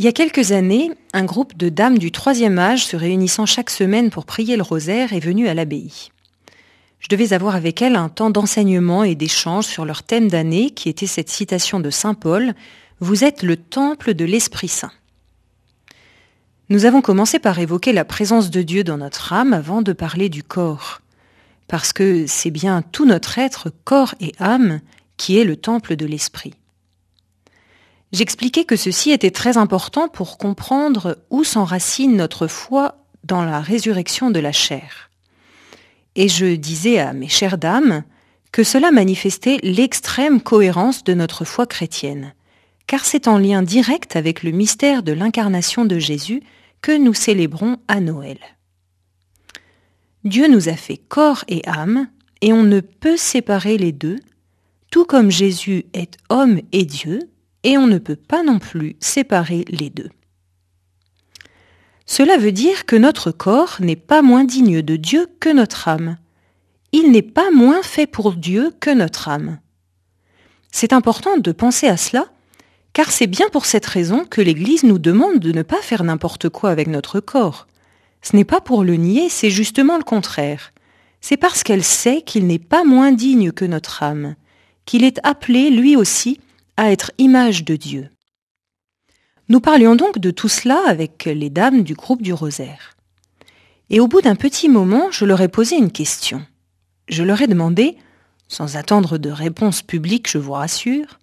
Il y a quelques années, un groupe de dames du troisième âge se réunissant chaque semaine pour prier le rosaire est venu à l'abbaye. Je devais avoir avec elles un temps d'enseignement et d'échange sur leur thème d'année qui était cette citation de Saint Paul Vous êtes le temple de l'Esprit Saint. Nous avons commencé par évoquer la présence de Dieu dans notre âme avant de parler du corps, parce que c'est bien tout notre être, corps et âme, qui est le temple de l'Esprit. J'expliquais que ceci était très important pour comprendre où s'enracine notre foi dans la résurrection de la chair. Et je disais à mes chères dames que cela manifestait l'extrême cohérence de notre foi chrétienne, car c'est en lien direct avec le mystère de l'incarnation de Jésus que nous célébrons à Noël. Dieu nous a fait corps et âme, et on ne peut séparer les deux, tout comme Jésus est homme et Dieu, et on ne peut pas non plus séparer les deux. Cela veut dire que notre corps n'est pas moins digne de Dieu que notre âme. Il n'est pas moins fait pour Dieu que notre âme. C'est important de penser à cela, car c'est bien pour cette raison que l'Église nous demande de ne pas faire n'importe quoi avec notre corps. Ce n'est pas pour le nier, c'est justement le contraire. C'est parce qu'elle sait qu'il n'est pas moins digne que notre âme, qu'il est appelé lui aussi à être image de Dieu. Nous parlions donc de tout cela avec les dames du groupe du rosaire. Et au bout d'un petit moment, je leur ai posé une question. Je leur ai demandé, sans attendre de réponse publique, je vous rassure,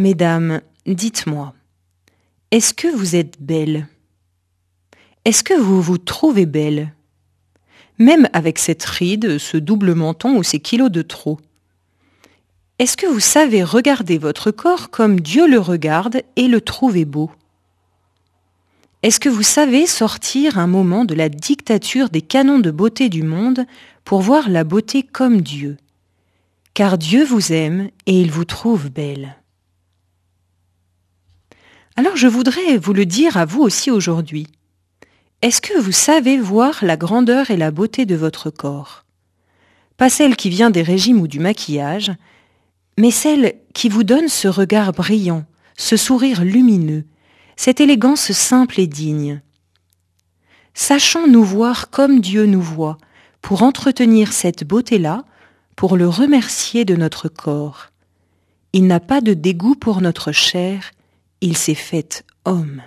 Mesdames, dites-moi, est-ce que vous êtes belles Est-ce que vous vous trouvez belles Même avec cette ride, ce double menton ou ces kilos de trop. Est-ce que vous savez regarder votre corps comme Dieu le regarde et le trouver beau? Est-ce que vous savez sortir un moment de la dictature des canons de beauté du monde pour voir la beauté comme Dieu? Car Dieu vous aime et il vous trouve belle. Alors je voudrais vous le dire à vous aussi aujourd'hui. Est-ce que vous savez voir la grandeur et la beauté de votre corps? Pas celle qui vient des régimes ou du maquillage, mais celle qui vous donne ce regard brillant, ce sourire lumineux, cette élégance simple et digne. Sachons nous voir comme Dieu nous voit, pour entretenir cette beauté-là, pour le remercier de notre corps. Il n'a pas de dégoût pour notre chair, il s'est fait homme.